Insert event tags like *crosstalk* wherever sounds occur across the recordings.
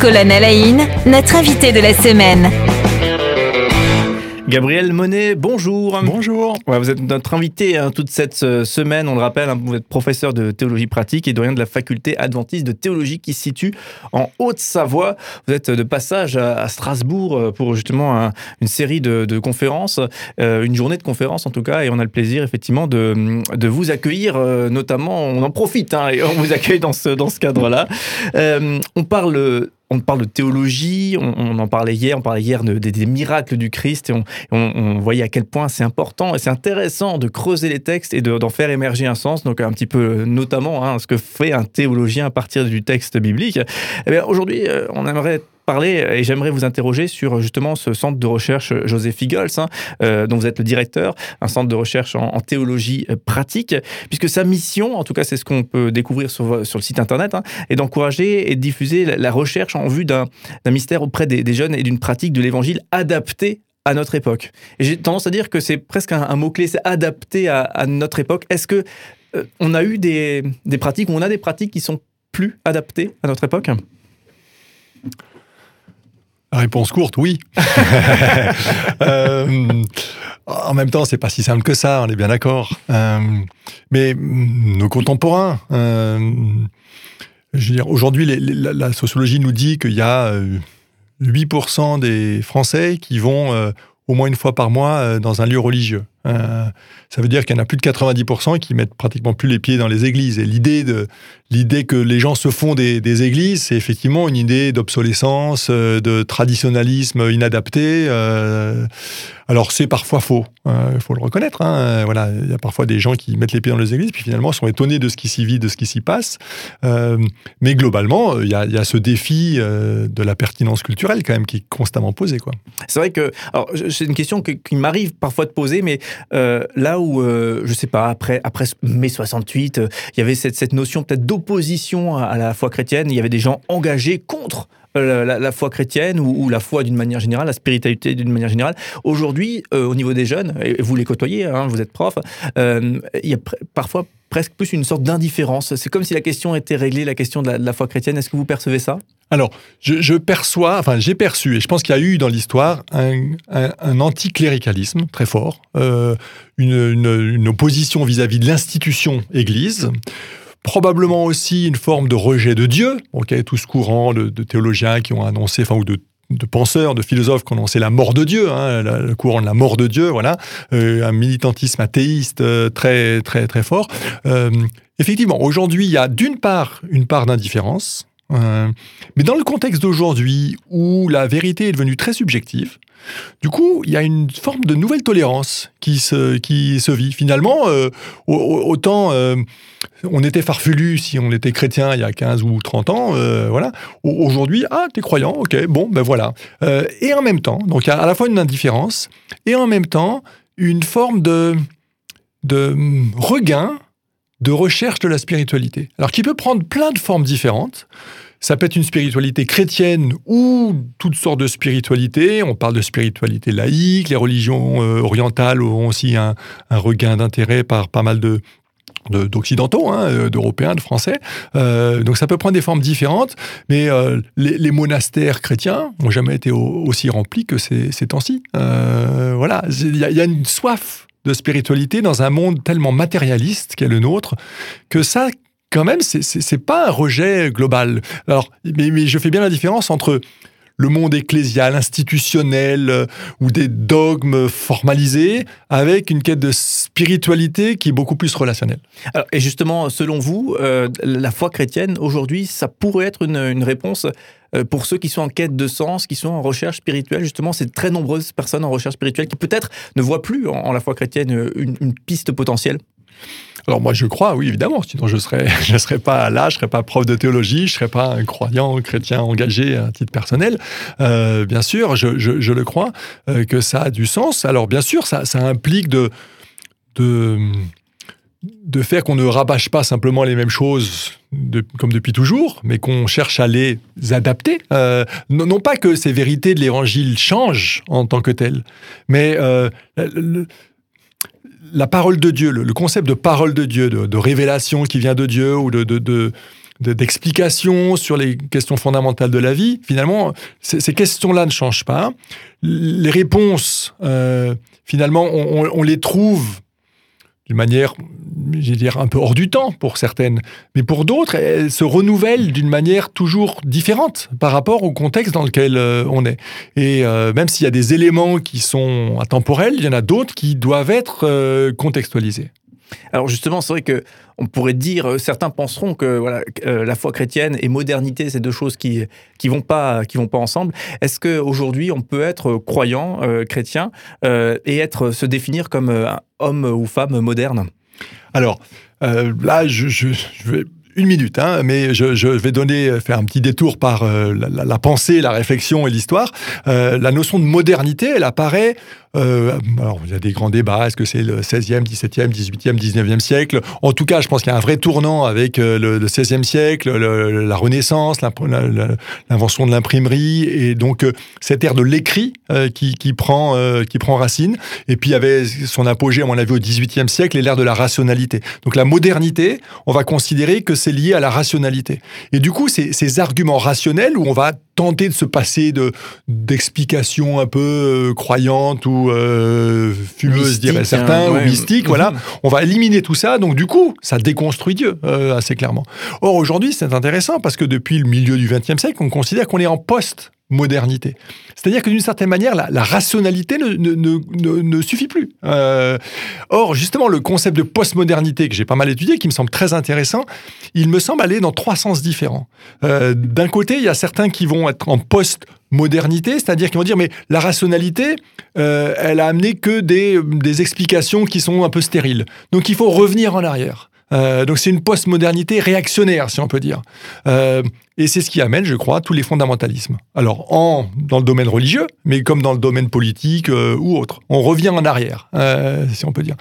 Colonne Alain, notre invité de la semaine. Gabriel Monet, bonjour. Bonjour. vous êtes notre invité hein, toute cette euh, semaine. On le rappelle, hein, vous êtes professeur de théologie pratique et doyen de la faculté adventiste de théologie qui se situe en Haute-Savoie. Vous êtes de passage à, Strasbourg euh, pour justement une série de, conférences, euh, une journée de conférences en tout cas, et on a le plaisir effectivement de, de vous accueillir, notamment, on en profite hein, et on vous accueille dans ce, dans ce cadre-là. on parle on parle de théologie, on, en parlait hier, on parlait hier des miracles du Christ et on, voyait à quel point c'est important et c'est intéressant de creuser les textes et d'en faire émerger un sens, donc un petit peu notamment hein, ce que fait un théologien à partir du texte biblique. Eh aujourd'hui, euh, on aimerait parler et j'aimerais vous interroger sur justement ce centre de recherche José Figols, hein, euh, dont vous êtes le directeur, un centre de recherche en, théologie euh, pratique, puisque sa mission, en tout cas c'est ce qu'on peut découvrir sur, sur le site internet, hein, est d'encourager et de diffuser la, recherche en vue d'un mystère auprès des, jeunes et d'une pratique de l'évangile adaptée à notre époque. J'ai tendance à dire que c'est presque un, mot-clé, c'est adapté à, notre époque. Est-ce que euh, on a eu des, des pratiques, ou on a des pratiques qui sont plus adaptées à notre époque? Réponse courte, oui. *laughs* Euh, en même temps, c'est pas si simple que ça, on est bien d'accord. Euh, mais nos contemporains, euh, je veux dire, aujourd'hui, la, sociologie nous dit qu'il y a 8% des Français qui vont au moins une fois par mois dans un lieu religieux. Ça veut dire qu'il y en a plus de 90% qui mettent pratiquement plus les pieds dans les églises. Et l'idée de l'idée que les gens se font des, églises, c'est effectivement une idée d'obsolescence, euh, de traditionnalisme inadapté. Euh, alors c'est parfois faux, il hein, faut le reconnaître. Hein. Voilà, il y a parfois des gens qui mettent les pieds dans les églises, puis finalement sont étonnés de ce qui s'y vit, de ce qui s'y passe. Euh, mais globalement, il y, a, ce défi de la pertinence culturelle quand même qui est constamment posé. C'est vrai que, c'est une question qui m'arrive parfois de poser, mais là où, je sais pas, après, après mai 68, il y avait cette, cette notion peut-être opposition à la foi chrétienne. Il y avait des gens engagés contre euh, la, foi chrétienne ou, la foi d'une manière générale, la spiritualité d'une manière générale. Aujourd'hui, euh, au niveau des jeunes, et vous les côtoyez, hein, vous êtes prof, euh, il y a parfois presque plus une sorte d'indifférence. C'est comme si la question était réglée, la question de la, foi chrétienne. Est-ce que vous percevez ça? Alors, je, perçois, enfin j'ai perçu, et je pense qu'il y a eu dans l'histoire un, anticléricalisme très fort, une, opposition vis-à-vis -vis de l'institution Église, probablement aussi une forme de rejet de Dieu, ok, tout ce courant de, théologiens qui ont annoncé, enfin, ou de, penseurs, de philosophes qui ont annoncé la mort de Dieu, hein, le courant de la mort de Dieu, voilà, euh, un militantisme athéiste euh, très très très fort. Euh, effectivement, aujourd'hui, il y a d'une part une part d'indifférence, mais dans le contexte d'aujourd'hui où la vérité est devenue très subjective, du coup, il y a une forme de nouvelle tolérance qui se, qui se vit. Finalement, euh, autant euh, on était farfelu si on était chrétien il y a 15 ou 30 ans, euh, voilà. Aujourd'hui, ah, t'es croyant, ok, bon, ben voilà. et en même temps, donc à la fois une indifférence et en même temps une forme de, de regain de recherche de la spiritualité. Alors qui peut prendre plein de formes différentes. Ça peut être une spiritualité chrétienne ou toutes sortes de spiritualités. On parle de spiritualité laïque. Les religions euh, orientales ont aussi un, regain d'intérêt par pas mal de, d'occidentaux, hein, euh, d'européens, de français. Euh, donc ça peut prendre des formes différentes, mais les, monastères chrétiens n'ont jamais été aussi remplis que ces, temps-ci. voilà, il y, y, a une soif de spiritualité dans un monde tellement matérialiste qu'est le nôtre que ça quand même, c'est pas un rejet global. Alors, mais, je fais bien la différence entre le monde ecclésial, institutionnel, euh, ou des dogmes formalisés, avec une quête de spiritualité qui est beaucoup plus relationnelle. et justement, selon vous, euh, la foi chrétienne, aujourd'hui, ça pourrait être une, réponse euh, pour ceux qui sont en quête de sens, qui sont en recherche spirituelle? Justement, c'est très nombreuses personnes en recherche spirituelle qui peut-être ne voient plus en, la foi chrétienne une piste potentielle. Alors moi je crois, oui évidemment, sinon je serais *laughs* je serais pas là, je serais pas prof de théologie, je serais pas un croyant chrétien engagé à titre personnel. Euh, bien sûr, je, je, le crois euh, que ça a du sens. Alors bien sûr, ça, ça implique de de de faire qu'on ne rabâche pas simplement les mêmes choses comme depuis toujours, mais qu'on cherche à les adapter. Euh, non, pas que ces vérités de l'Évangile changent en tant que telles, mais la parole de Dieu, le, concept de parole de Dieu, de, révélation qui vient de Dieu ou de, d'explications sur les questions fondamentales de la vie, finalement, ces questions-là ne changent pas. Les réponses, euh, finalement, on, les trouve d'une manière, je dire, un peu hors du temps pour certaines, mais pour d'autres, elles se renouvellent d'une manière toujours différente par rapport au contexte dans lequel euh, on est. Et euh, même s'il y a des éléments qui sont intemporels, il y en a d'autres qui doivent être contextualisés. Alors justement, c'est vrai que on pourrait dire, euh, certains penseront que euh, la foi chrétienne et modernité, c'est deux choses qui qui vont pas qui vont pas ensemble. Est-ce que aujourd'hui on peut être croyant euh, chrétien et être se définir comme homme ou femme moderne? Alors là, je, vais une minute, hein, mais je, vais donner, faire un petit détour par la, pensée, la réflexion et l'histoire. la notion de modernité, elle apparaît euh, alors, il y a des grands débats. Est-ce que c'est le 16e, 17e, 18e, 19e siècle? En tout cas, je pense qu'il y a un vrai tournant avec euh, le, 16e siècle, la Renaissance, l'invention de l'imprimerie, et donc euh, cette ère de l'écrit qui, qui, prend, qui prend racine. Et puis, il y avait son apogée, à mon avis, au 18e siècle, et l'ère de la rationalité. Donc, la modernité, on va considérer que c'est lié à la rationalité. Et du coup, ces arguments rationnels où on va tenter de se passer de d'explications un peu croyantes ou euh, fumeuse, diraient certains, hein, ou mystique, voilà. Mhm. On va éliminer tout ça, donc du coup, ça déconstruit Dieu, euh, assez clairement. Or, aujourd'hui, c'est intéressant parce que depuis le milieu du XXe siècle, on considère qu'on est en post modernité. C'est-à-dire que d'une certaine manière, la, rationalité ne, ne, ne, suffit plus. Euh, or, justement, le concept de postmodernité que j'ai pas mal étudié, qui me semble très intéressant, il me semble aller dans trois sens différents. D'un côté, il y a certains qui vont être en post modernité, c'est-à-dire qu'ils vont dire mais la rationalité, euh, elle a amené que des, des, explications qui sont un peu stériles. Donc il faut revenir en arrière. Euh, donc c'est une postmodernité réactionnaire, si on peut dire. Euh, et c'est ce qui amène, je crois, tous les fondamentalismes. Alors, en, dans le domaine religieux, mais comme dans le domaine politique ou autre. On revient en arrière, si on peut dire.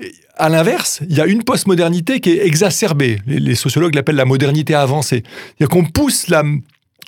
Et à l'inverse, il y a une postmodernité qui est exacerbée. Les, les sociologues l'appellent la modernité avancée. C'est-à-dire qu'on pousse la,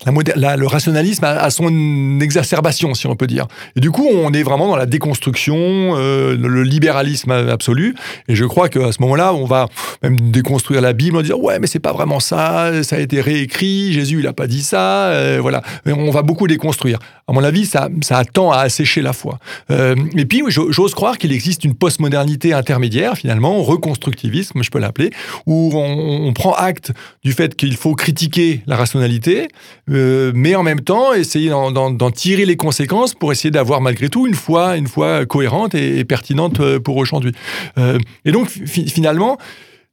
le rationalisme a, son exacerbation, si on peut dire. Et du coup, on est vraiment dans la déconstruction, euh, le libéralisme absolu. Et je crois qu'à ce moment-là, on va même déconstruire la Bible en disant ouais, mais c'est pas vraiment ça, ça a été réécrit, Jésus il a pas dit ça, euh, voilà. on va beaucoup déconstruire. À mon avis, ça, ça tend à assécher la foi. Euh, et puis, j'ose croire qu'il existe une postmodernité intermédiaire, finalement, reconstructivisme, je peux l'appeler, où on, on prend acte du fait qu'il faut critiquer la rationalité euh, mais en même temps essayer d'en tirer les conséquences pour essayer d'avoir malgré tout une foi, une foi cohérente et, pertinente euh, pour aujourd'hui. Euh, et donc finalement,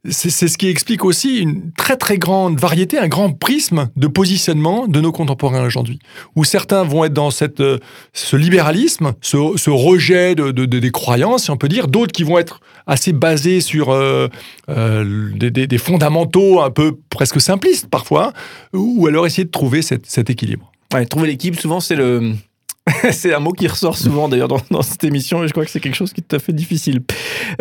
c'est ce qui explique aussi une très très grande variété, un grand prisme de positionnement de nos contemporains aujourd'hui, où certains vont être dans cette, ce libéralisme, ce, rejet de, des croyances, si on peut dire, d'autres qui vont être assez basés sur des, fondamentaux un peu presque simplistes parfois, ou alors essayer de trouver cet équilibre. Ouais, trouver l'équilibre, souvent c'est le *laughs* c'est un mot qui ressort souvent d'ailleurs dans, cette émission et je crois que c'est quelque chose qui est tout à fait difficile.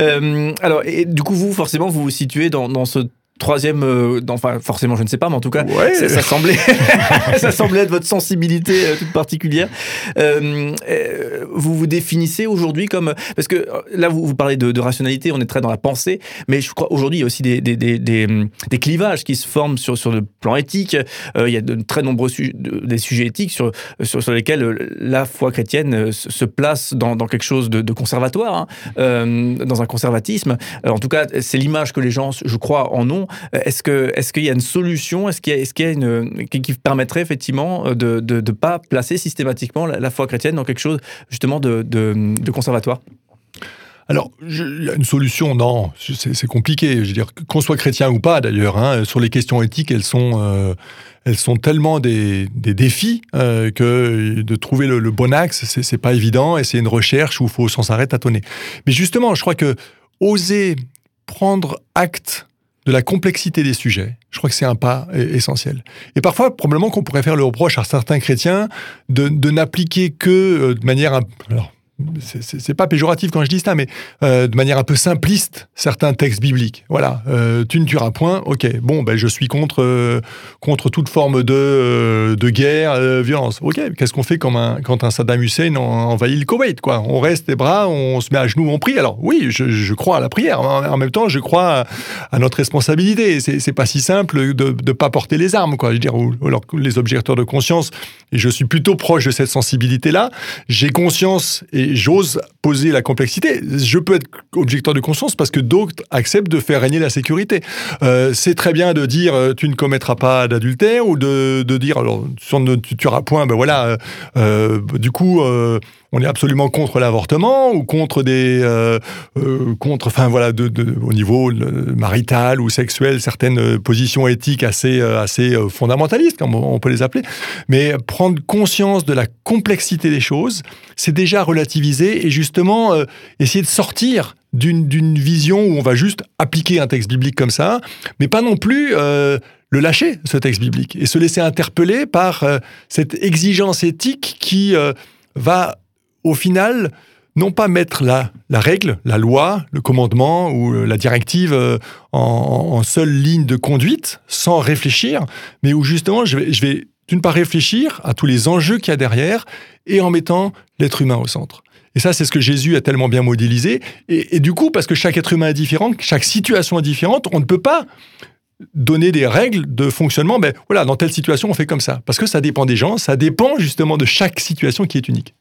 Euh, alors, et du coup, vous, forcément, vous vous situez dans, dans ce troisième, euh, enfin forcément je ne sais pas, mais en tout cas ça, semblait, *laughs* ça semblait être votre sensibilité euh, toute particulière. Euh, vous vous définissez aujourd'hui comme, parce que là vous, vous parlez de, rationalité, on est très dans la pensée, mais je crois aujourd'hui il y a aussi des, des, des, des, clivages qui se forment sur, sur le plan éthique. il y a de très nombreux sujets, des sujets éthiques sur, sur, sur, lesquels la foi chrétienne se place dans, dans quelque chose de, conservatoire, hein, dans un conservatisme. en tout cas, c'est l'image que les gens, je crois, en ont. Est-ce que est-ce qu'il y a une solution? Est-ce qu'il y a, une qui permettrait effectivement de ne pas placer systématiquement la, foi chrétienne dans quelque chose justement de, de, conservatoire? Alors, une solution, non, c'est compliqué. Je veux dire, qu'on soit chrétien ou pas, d'ailleurs, hein, sur les questions éthiques, elles sont, euh, elles sont tellement des, des défis euh, que de trouver le, bon axe, c'est pas évident, et c'est une recherche où il faut sans arrêt tâtonner. Mais justement, je crois que oser prendre acte de la complexité des sujets. Je crois que c'est un pas essentiel. Et parfois, probablement qu'on pourrait faire le reproche à certains chrétiens de, n'appliquer que euh, de manière... Alors, c'est pas péjoratif quand je dis ça, mais euh, de manière un peu simpliste, certains textes bibliques. Voilà, euh, tu ne tueras point, ok, bon, ben, je suis contre, euh, contre toute forme de, de guerre, violence. Ok, qu'est-ce qu'on fait quand un, Saddam Hussein envahit le Koweït quoi? On reste les bras, on se met à genoux, on prie. Alors oui, je, crois à la prière, en même temps, je crois à, notre responsabilité. C'est pas si simple de ne pas porter les armes, quoi. Je veux dire, alors, les objecteurs de conscience, et je suis plutôt proche de cette sensibilité-là, j'ai conscience et j'ose poser la complexité. Je peux être objecteur de conscience parce que d'autres acceptent de faire régner la sécurité. Euh, c'est très bien de dire euh, tu ne commettras pas d'adultère ou de, dire alors tu tueras point, ben voilà, euh, du coup on est absolument contre l'avortement ou contre des contre enfin voilà au niveau marital ou sexuel certaines positions éthiques assez assez fondamentalistes comme on peut les appeler mais prendre conscience de la complexité des choses c'est déjà et justement essayer de sortir d'une vision où on va juste appliquer un texte biblique comme ça mais pas non plus le lâcher, ce texte biblique, et se laisser interpeller par cette exigence éthique qui va au final, non pas mettre la, la règle, la loi, le commandement ou euh, la directive euh, en, seule ligne de conduite, sans réfléchir, mais où justement je vais, je vais d'une part réfléchir à tous les enjeux qu'il y a derrière et en mettant l'être humain au centre. Et ça, c'est ce que Jésus a tellement bien modélisé. Et, du coup, parce que chaque être humain est différent, chaque situation est différente, on ne peut pas donner des règles de fonctionnement. Ben voilà, dans telle situation, on fait comme ça. Parce que ça dépend des gens, ça dépend justement de chaque situation qui est unique.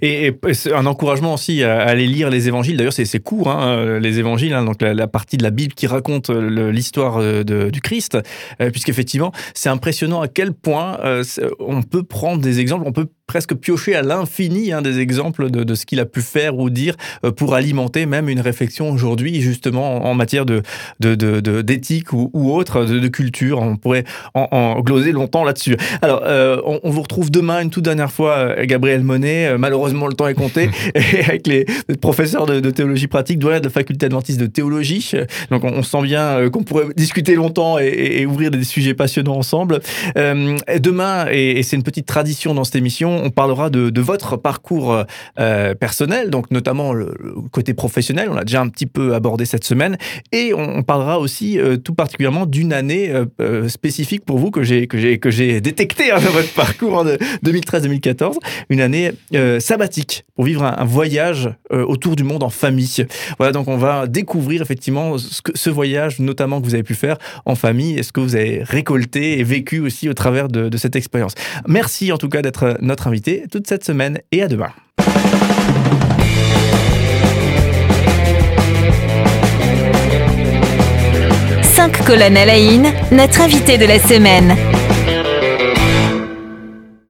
Et, un encouragement aussi à, aller lire les évangiles. D'ailleurs, c'est court, hein, les évangiles, hein, donc la, partie de la Bible qui raconte euh, l'histoire euh, du Christ, euh, puisqu'effectivement, c'est impressionnant à quel point on peut prendre des exemples, on peut presque piocher à l'infini hein, des exemples de, ce qu'il a pu faire ou dire pour alimenter même une réflexion aujourd'hui, justement en matière de d'éthique ou, autre, de, culture. On pourrait en, gloser longtemps là-dessus. Alors, on, vous retrouve demain une toute dernière fois, Gabriel Monet euh, malheureusement, le temps est compté. *laughs* avec les professeurs de, théologie pratique, de la faculté adventiste de théologie. Donc, on, sent bien euh, qu'on pourrait discuter longtemps et, ouvrir des sujets passionnants ensemble. Euh, demain, et, c'est une petite tradition dans cette émission, on parlera de, votre parcours personnel, donc notamment le, côté professionnel. On l'a déjà un petit peu abordé cette semaine. Et on, parlera aussi tout particulièrement d'une année spécifique pour vous que j'ai que j'ai que j'ai détecté hein, dans *laughs* votre parcours en 2013-2014, une année euh, sabbatique pour vivre un, voyage euh, autour du monde en famille. Voilà, donc on va découvrir effectivement ce, voyage, notamment que vous avez pu faire en famille, et ce que vous avez récolté et vécu aussi au travers de, cette expérience. Merci en tout cas d'être notre invité toute cette semaine et à demain. À la notre invité de la semaine.